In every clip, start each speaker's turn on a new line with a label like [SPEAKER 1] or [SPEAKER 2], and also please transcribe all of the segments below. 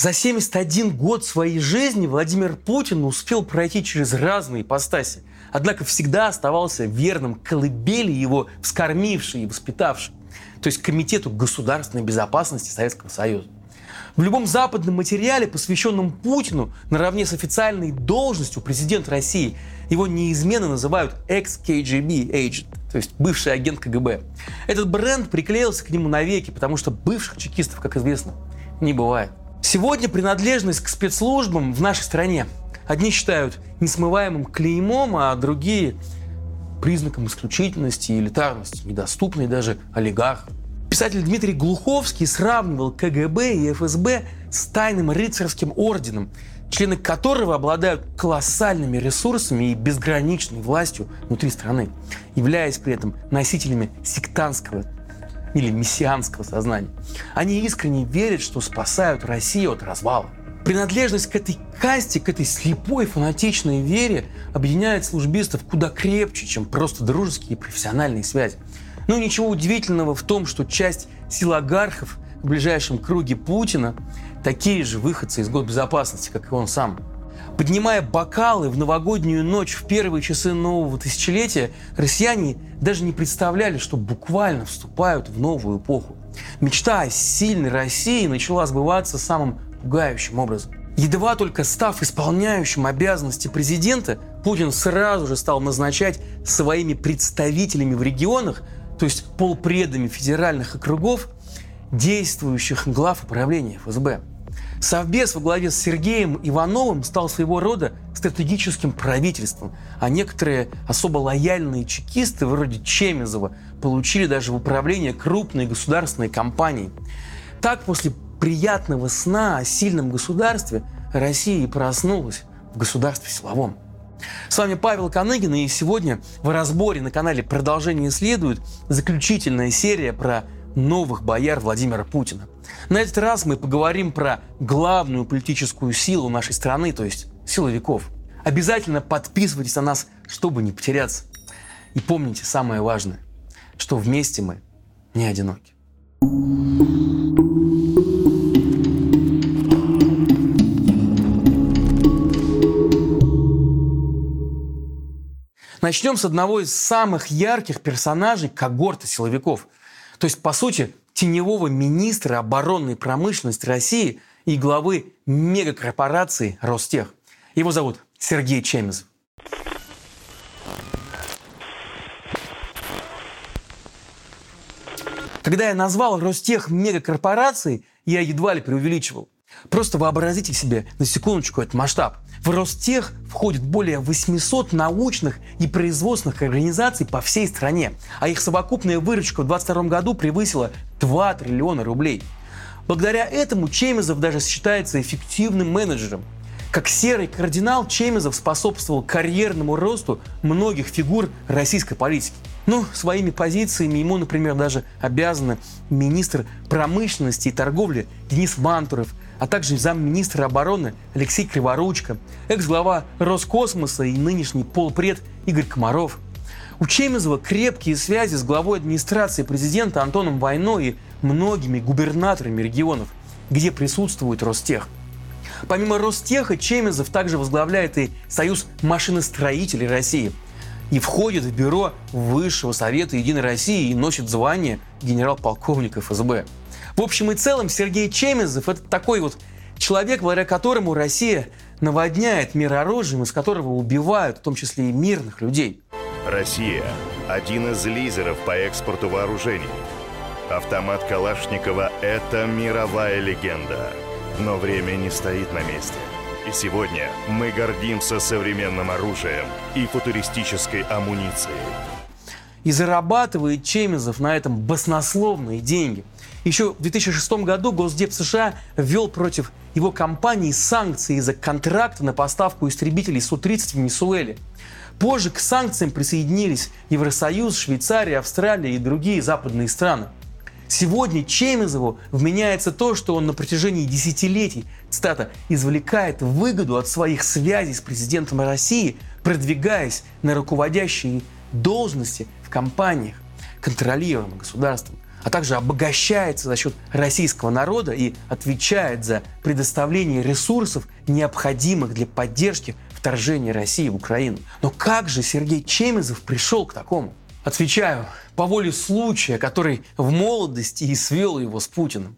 [SPEAKER 1] За 71 год своей жизни Владимир Путин успел пройти через разные ипостаси, однако всегда оставался верным колыбели его вскормившей и воспитавшей, то есть Комитету государственной безопасности Советского Союза. В любом западном материале, посвященном Путину, наравне с официальной должностью президента России, его неизменно называют ex-KGB agent, то есть бывший агент КГБ. Этот бренд приклеился к нему навеки, потому что бывших чекистов, как известно, не бывает. Сегодня принадлежность к спецслужбам в нашей стране одни считают несмываемым клеймом, а другие признаком исключительности и элитарности, недоступной даже олигархам. Писатель Дмитрий Глуховский сравнивал КГБ и ФСБ с тайным рыцарским орденом, члены которого обладают колоссальными ресурсами и безграничной властью внутри страны, являясь при этом носителями сектантского или мессианского сознания. Они искренне верят, что спасают Россию от развала. Принадлежность к этой касте, к этой слепой фанатичной вере объединяет службистов куда крепче, чем просто дружеские и профессиональные связи. Ну ничего удивительного в том, что часть силогархов в ближайшем круге Путина такие же выходцы из госбезопасности, как и он сам. Поднимая бокалы в новогоднюю ночь в первые часы нового тысячелетия, россияне даже не представляли, что буквально вступают в новую эпоху. Мечта о сильной России начала сбываться самым пугающим образом. Едва только став исполняющим обязанности президента, Путин сразу же стал назначать своими представителями в регионах, то есть полпредами федеральных округов, действующих глав управления ФСБ. Совбез во главе с Сергеем Ивановым стал своего рода стратегическим правительством, а некоторые особо лояльные чекисты, вроде Чемизова, получили даже в управление крупной государственной компанией. Так, после приятного сна о сильном государстве Россия и проснулась в государстве силовом. С вами Павел Коныгин, и сегодня в разборе на канале «Продолжение следует» заключительная серия про новых бояр Владимира Путина. На этот раз мы поговорим про главную политическую силу нашей страны, то есть силовиков. Обязательно подписывайтесь на нас, чтобы не потеряться. И помните самое важное, что вместе мы не одиноки. Начнем с одного из самых ярких персонажей когорты силовиков – то есть, по сути, теневого министра оборонной промышленности России и главы мегакорпорации Ростех. Его зовут Сергей Чемезов. Когда я назвал Ростех мегакорпорацией, я едва ли преувеличивал. Просто вообразите себе на секундочку этот масштаб. В Ростех входит более 800 научных и производственных организаций по всей стране, а их совокупная выручка в 2022 году превысила 2 триллиона рублей. Благодаря этому Чемезов даже считается эффективным менеджером. Как серый кардинал Чемезов способствовал карьерному росту многих фигур российской политики. Ну, своими позициями ему, например, даже обязаны министр промышленности и торговли Денис Мантуров – а также замминистра обороны Алексей Криворучко, экс-глава Роскосмоса и нынешний полпред Игорь Комаров. У Чемезова крепкие связи с главой администрации президента Антоном Войно и многими губернаторами регионов, где присутствует Ростех. Помимо Ростеха, Чемезов также возглавляет и Союз машиностроителей России и входит в бюро Высшего Совета Единой России и носит звание генерал-полковника ФСБ. В общем и целом Сергей Чемезов – это такой вот человек, благодаря которому Россия наводняет мир оружием, из которого убивают, в том числе и мирных людей.
[SPEAKER 2] Россия – один из лидеров по экспорту вооружений. Автомат Калашникова – это мировая легенда. Но время не стоит на месте. И сегодня мы гордимся современным оружием и футуристической амуницией.
[SPEAKER 1] И зарабатывает Чемезов на этом баснословные деньги – еще в 2006 году Госдеп США ввел против его компании санкции из-за контракта на поставку истребителей Су-30 в Венесуэле. Позже к санкциям присоединились Евросоюз, Швейцария, Австралия и другие западные страны. Сегодня Чемезову вменяется то, что он на протяжении десятилетий, цитата, «извлекает выгоду от своих связей с президентом России, продвигаясь на руководящие должности в компаниях, контролируемых государством а также обогащается за счет российского народа и отвечает за предоставление ресурсов, необходимых для поддержки вторжения России в Украину. Но как же Сергей Чемезов пришел к такому? Отвечаю, по воле случая, который в молодости и свел его с Путиным.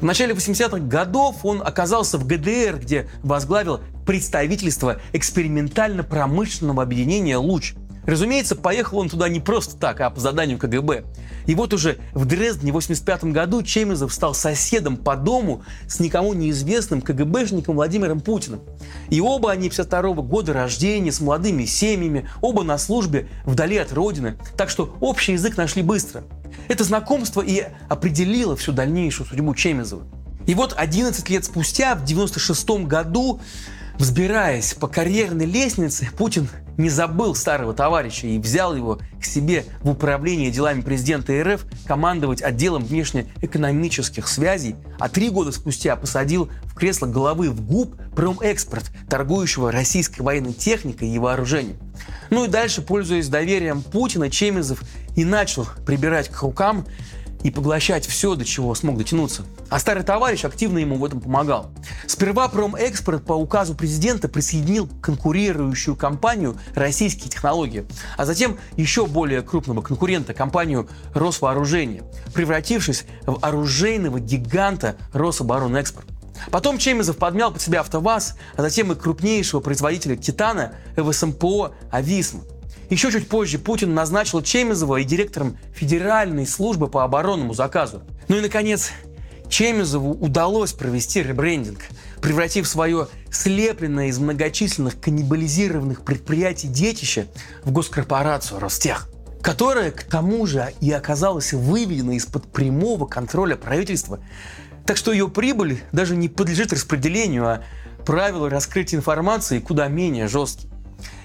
[SPEAKER 1] В начале 80-х годов он оказался в ГДР, где возглавил представительство экспериментально-промышленного объединения «Луч». Разумеется, поехал он туда не просто так, а по заданию КГБ. И вот уже в Дрездене в 85 году Чемезов стал соседом по дому с никому неизвестным КГБшником Владимиром Путиным. И оба они 52 года рождения, с молодыми семьями, оба на службе вдали от родины. Так что общий язык нашли быстро. Это знакомство и определило всю дальнейшую судьбу Чемезова. И вот 11 лет спустя, в 96 году, взбираясь по карьерной лестнице, Путин не забыл старого товарища и взял его к себе в управление делами президента РФ командовать отделом внешнеэкономических связей, а три года спустя посадил в кресло главы в ГУП Промэкспорт, торгующего российской военной техникой и вооружением. Ну и дальше, пользуясь доверием Путина, Чемезов и начал прибирать к рукам и поглощать все, до чего смог дотянуться. А старый товарищ активно ему в этом помогал. Сперва Промэкспорт по указу президента присоединил конкурирующую компанию «Российские технологии», а затем еще более крупного конкурента, компанию «Росвооружение», превратившись в оружейного гиганта «Рособоронэкспорт». Потом Чемезов подмял под себя АвтоВАЗ, а затем и крупнейшего производителя «Титана» ВСМПО «Ависма». Еще чуть позже Путин назначил Чемезова и директором Федеральной службы по оборонному заказу. Ну и, наконец, Чемезову удалось провести ребрендинг, превратив свое слепленное из многочисленных каннибализированных предприятий детище в госкорпорацию Ростех которая, к тому же, и оказалась выведена из-под прямого контроля правительства. Так что ее прибыль даже не подлежит распределению, а правила раскрытия информации куда менее жесткие.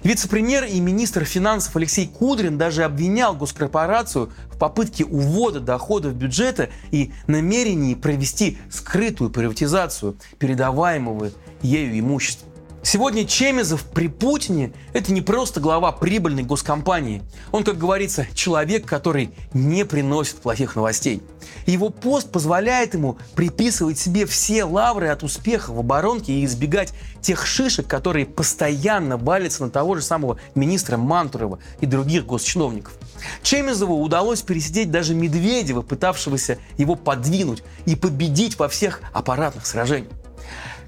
[SPEAKER 1] Вице-премьер и министр финансов Алексей Кудрин даже обвинял госкорпорацию в попытке увода доходов бюджета и намерении провести скрытую приватизацию передаваемого ею имущества. Сегодня Чемезов при Путине – это не просто глава прибыльной госкомпании. Он, как говорится, человек, который не приносит плохих новостей. Его пост позволяет ему приписывать себе все лавры от успеха в оборонке и избегать тех шишек, которые постоянно валятся на того же самого министра Мантурова и других госчиновников. Чемезову удалось пересидеть даже Медведева, пытавшегося его подвинуть и победить во всех аппаратных сражениях.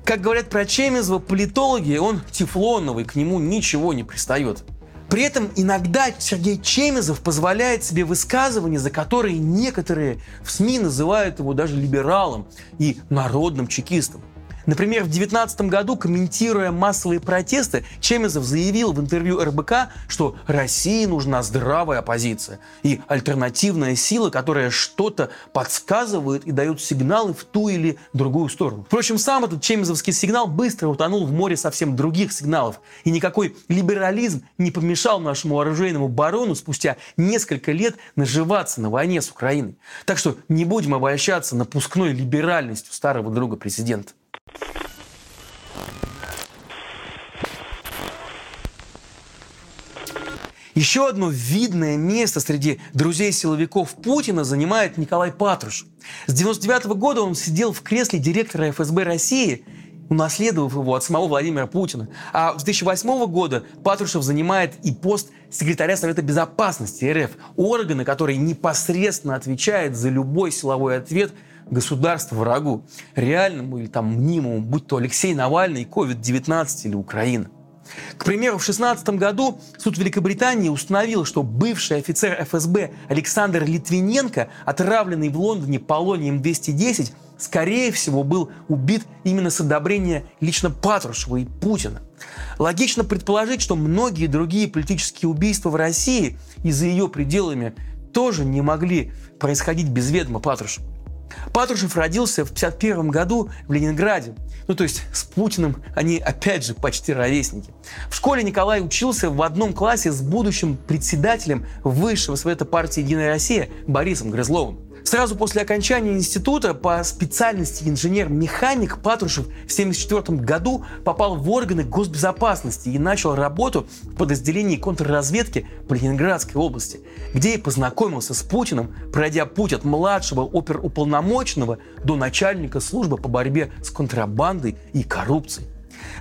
[SPEAKER 1] Как говорят про Чемезова политологи, он тефлоновый, к нему ничего не пристает. При этом иногда Сергей Чемезов позволяет себе высказывания, за которые некоторые в СМИ называют его даже либералом и народным чекистом. Например, в 2019 году, комментируя массовые протесты, Чемезов заявил в интервью РБК, что России нужна здравая оппозиция и альтернативная сила, которая что-то подсказывает и дает сигналы в ту или другую сторону. Впрочем, сам этот чемезовский сигнал быстро утонул в море совсем других сигналов, и никакой либерализм не помешал нашему оружейному барону спустя несколько лет наживаться на войне с Украиной. Так что не будем обольщаться напускной либеральностью старого друга президента. Еще одно видное место среди друзей силовиков Путина занимает Николай Патруш. С 99 года он сидел в кресле директора ФСБ России, унаследовав его от самого Владимира Путина. А с 2008 года Патрушев занимает и пост секретаря Совета Безопасности РФ, органа, который непосредственно отвечает за любой силовой ответ государства врагу, реальному или там мнимому, будь то Алексей Навальный, COVID-19 или Украина. К примеру, в 2016 году суд Великобритании установил, что бывший офицер ФСБ Александр Литвиненко, отравленный в Лондоне полонием-210, скорее всего, был убит именно с одобрения лично Патрушева и Путина. Логично предположить, что многие другие политические убийства в России и за ее пределами тоже не могли происходить без ведома Патрушева. Патрушев родился в 1951 году в Ленинграде. Ну, то есть с Путиным они, опять же, почти ровесники. В школе Николай учился в одном классе с будущим председателем Высшего Совета партии «Единая Россия» Борисом Грызловым. Сразу после окончания института по специальности инженер-механик Патрушев в 1974 году попал в органы госбезопасности и начал работу в подразделении контрразведки по Ленинградской области, где и познакомился с Путиным, пройдя путь от младшего оперуполномоченного до начальника службы по борьбе с контрабандой и коррупцией.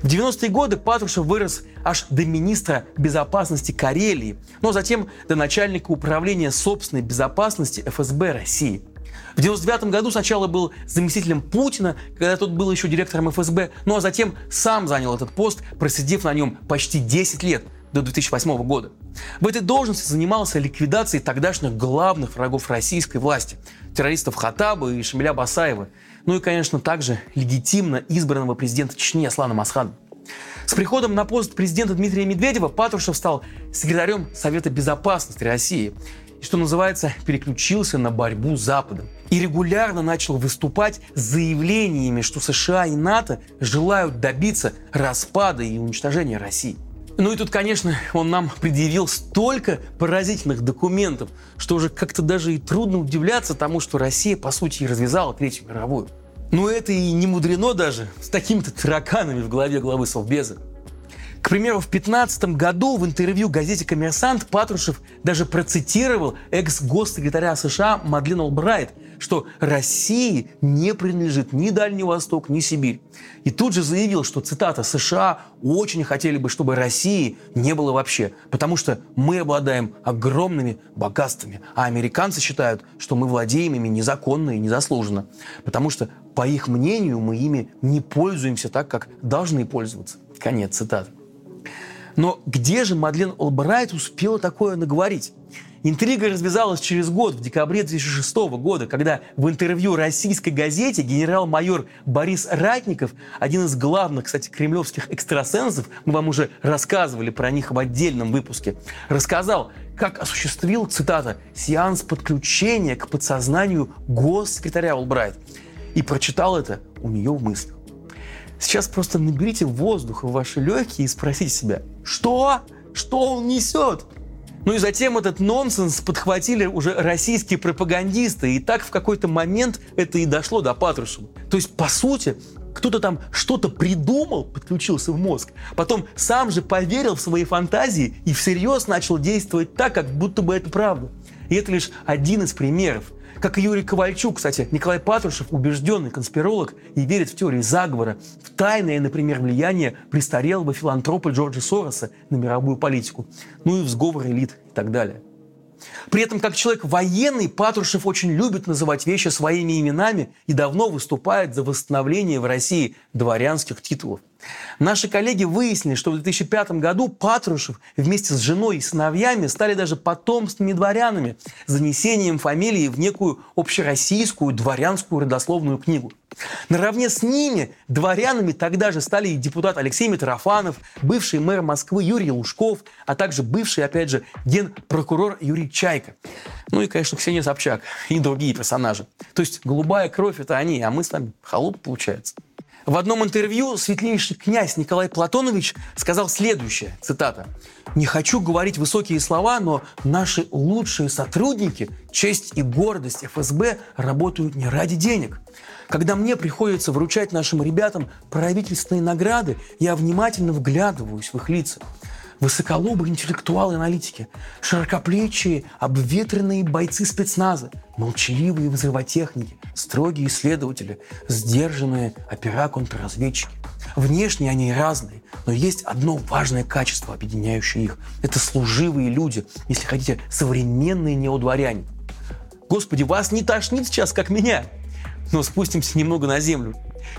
[SPEAKER 1] В 90-е годы Патрушев вырос аж до министра безопасности Карелии, но затем до начальника управления собственной безопасности ФСБ России. В 99 году сначала был заместителем Путина, когда тот был еще директором ФСБ, ну а затем сам занял этот пост, просидев на нем почти 10 лет, до 2008 года. В этой должности занимался ликвидацией тогдашних главных врагов российской власти – террористов Хатаба и Шамиля Басаева – ну и, конечно, также легитимно избранного президента Чечни Аслана Масхана. С приходом на пост президента Дмитрия Медведева Патрушев стал секретарем Совета Безопасности России и, что называется, переключился на борьбу с Западом. И регулярно начал выступать с заявлениями, что США и НАТО желают добиться распада и уничтожения России. Ну и тут, конечно, он нам предъявил столько поразительных документов, что уже как-то даже и трудно удивляться тому, что Россия, по сути, и развязала Третью мировую. Ну это и не мудрено даже с такими-то тараканами в голове главы Совбеза. К примеру, в 2015 году в интервью газете «Коммерсант» Патрушев даже процитировал экс-госсекретаря США Мадлен Олбрайт, что России не принадлежит ни Дальний Восток, ни Сибирь. И тут же заявил, что, цитата, «США очень хотели бы, чтобы России не было вообще, потому что мы обладаем огромными богатствами, а американцы считают, что мы владеем ими незаконно и незаслуженно, потому что, по их мнению, мы ими не пользуемся так, как должны пользоваться». Конец цитаты. Но где же Мадлен Олбрайт успела такое наговорить? Интрига развязалась через год, в декабре 2006 года, когда в интервью российской газете генерал-майор Борис Ратников, один из главных, кстати, кремлевских экстрасенсов, мы вам уже рассказывали про них в отдельном выпуске, рассказал, как осуществил, цитата, «сеанс подключения к подсознанию госсекретаря Олбрайт». И прочитал это у нее в мыслях. Сейчас просто наберите воздух в ваши легкие и спросите себя, что? Что он несет? Ну и затем этот нонсенс подхватили уже российские пропагандисты, и так в какой-то момент это и дошло до Патрушева. То есть, по сути, кто-то там что-то придумал, подключился в мозг, потом сам же поверил в свои фантазии и всерьез начал действовать так, как будто бы это правда. И это лишь один из примеров. Как и Юрий Ковальчук, кстати, Николай Патрушев убежденный конспиролог и верит в теории заговора, в тайное, например, влияние престарелого филантропа Джорджа Сороса на мировую политику, ну и в сговор элит и так далее. При этом, как человек военный, Патрушев очень любит называть вещи своими именами и давно выступает за восстановление в России дворянских титулов. Наши коллеги выяснили, что в 2005 году Патрушев вместе с женой и сыновьями стали даже потомственными дворянами, занесением фамилии в некую общероссийскую дворянскую родословную книгу. Наравне с ними дворянами тогда же стали и депутат Алексей Митрофанов, бывший мэр Москвы Юрий Лужков, а также бывший, опять же, генпрокурор Юрий Чайка. Ну и, конечно, Ксения Собчак и другие персонажи. То есть голубая кровь – это они, а мы с вами холоп, получается. В одном интервью светлейший князь Николай Платонович сказал следующее, цитата, «Не хочу говорить высокие слова, но наши лучшие сотрудники, честь и гордость ФСБ работают не ради денег. Когда мне приходится вручать нашим ребятам правительственные награды, я внимательно вглядываюсь в их лица высоколобые интеллектуалы-аналитики, широкоплечие, обветренные бойцы спецназа, молчаливые взрывотехники, строгие исследователи, сдержанные опера-контрразведчики. Внешне они разные, но есть одно важное качество, объединяющее их. Это служивые люди, если хотите, современные неудворяне. Господи, вас не тошнит сейчас, как меня. Но спустимся немного на землю.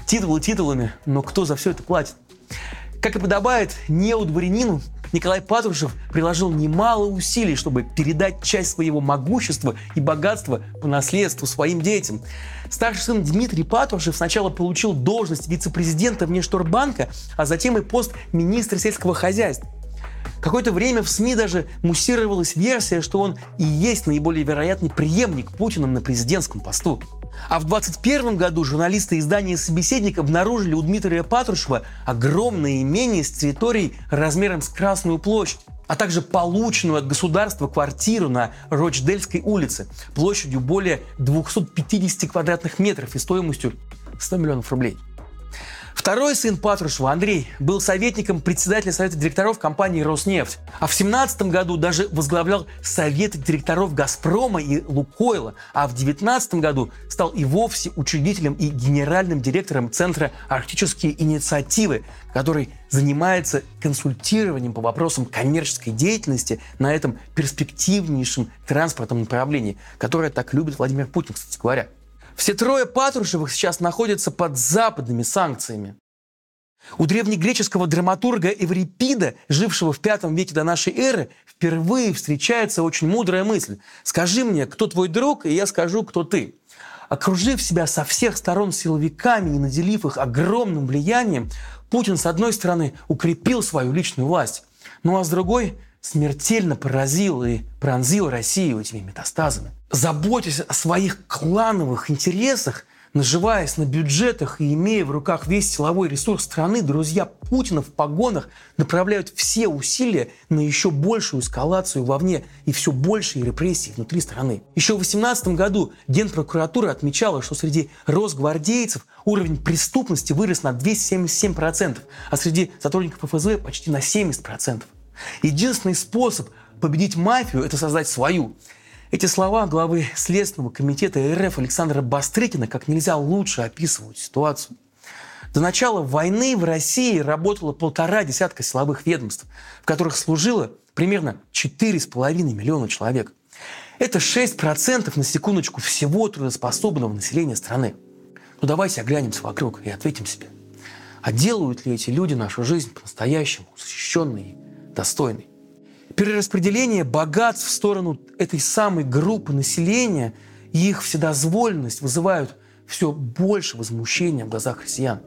[SPEAKER 1] Титулы титулами, но кто за все это платит? Как и подобает неудворянину, Николай Патрушев приложил немало усилий, чтобы передать часть своего могущества и богатства по наследству своим детям. Старший сын Дмитрий Патрушев сначала получил должность вице-президента Внешторгбанка, а затем и пост министра сельского хозяйства. Какое-то время в СМИ даже муссировалась версия, что он и есть наиболее вероятный преемник Путина на президентском посту. А в 2021 году журналисты издания «Собеседник» обнаружили у Дмитрия Патрушева огромное имение с территорией размером с Красную площадь. а также полученную от государства квартиру на Рочдельской улице площадью более 250 квадратных метров и стоимостью 100 миллионов рублей. Второй сын Патрушева, Андрей, был советником председателя совета директоров компании «Роснефть». А в 17 году даже возглавлял советы директоров «Газпрома» и «Лукойла». А в 19 году стал и вовсе учредителем и генеральным директором Центра «Арктические инициативы», который занимается консультированием по вопросам коммерческой деятельности на этом перспективнейшем транспортном направлении, которое так любит Владимир Путин, кстати говоря. Все трое Патрушевых сейчас находятся под западными санкциями. У древнегреческого драматурга Эврипида, жившего в пятом веке до нашей эры, впервые встречается очень мудрая мысль. «Скажи мне, кто твой друг, и я скажу, кто ты». Окружив себя со всех сторон силовиками и наделив их огромным влиянием, Путин, с одной стороны, укрепил свою личную власть, ну а с другой смертельно поразил и пронзил Россию этими метастазами. Заботясь о своих клановых интересах, наживаясь на бюджетах и имея в руках весь силовой ресурс страны, друзья Путина в погонах направляют все усилия на еще большую эскалацию вовне и все большие репрессии внутри страны. Еще в 2018 году Генпрокуратура отмечала, что среди росгвардейцев уровень преступности вырос на 277%, а среди сотрудников ФСБ почти на 70%. Единственный способ победить мафию – это создать свою. Эти слова главы Следственного комитета РФ Александра Бастрыкина как нельзя лучше описывают ситуацию. До начала войны в России работало полтора десятка силовых ведомств, в которых служило примерно 4,5 миллиона человек. Это 6% на секундочку всего трудоспособного населения страны. Ну давайте оглянемся вокруг и ответим себе. А делают ли эти люди нашу жизнь по-настоящему защищенной достойный. Перераспределение богатств в сторону этой самой группы населения и их вседозволенность вызывают все больше возмущения в глазах россиян.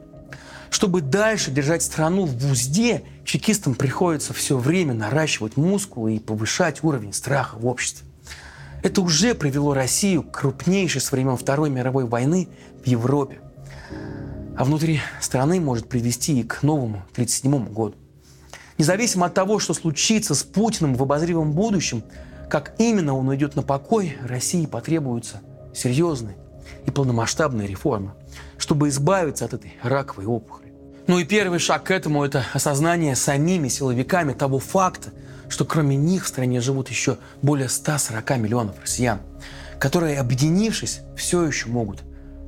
[SPEAKER 1] Чтобы дальше держать страну в узде, чекистам приходится все время наращивать мускулы и повышать уровень страха в обществе. Это уже привело Россию к крупнейшей с времен Второй мировой войны в Европе. А внутри страны может привести и к новому 1937 году. Независимо от того, что случится с Путиным в обозримом будущем, как именно он уйдет на покой, России потребуются серьезные и полномасштабные реформы, чтобы избавиться от этой раковой опухоли. Ну и первый шаг к этому – это осознание самими силовиками того факта, что кроме них в стране живут еще более 140 миллионов россиян, которые, объединившись, все еще могут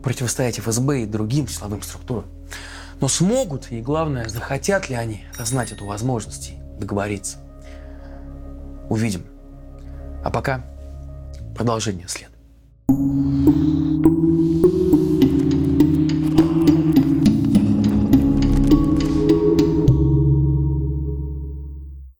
[SPEAKER 1] противостоять ФСБ и другим силовым структурам. Но смогут и, главное, захотят ли они осознать эту возможность и договориться. Увидим. А пока продолжение следует.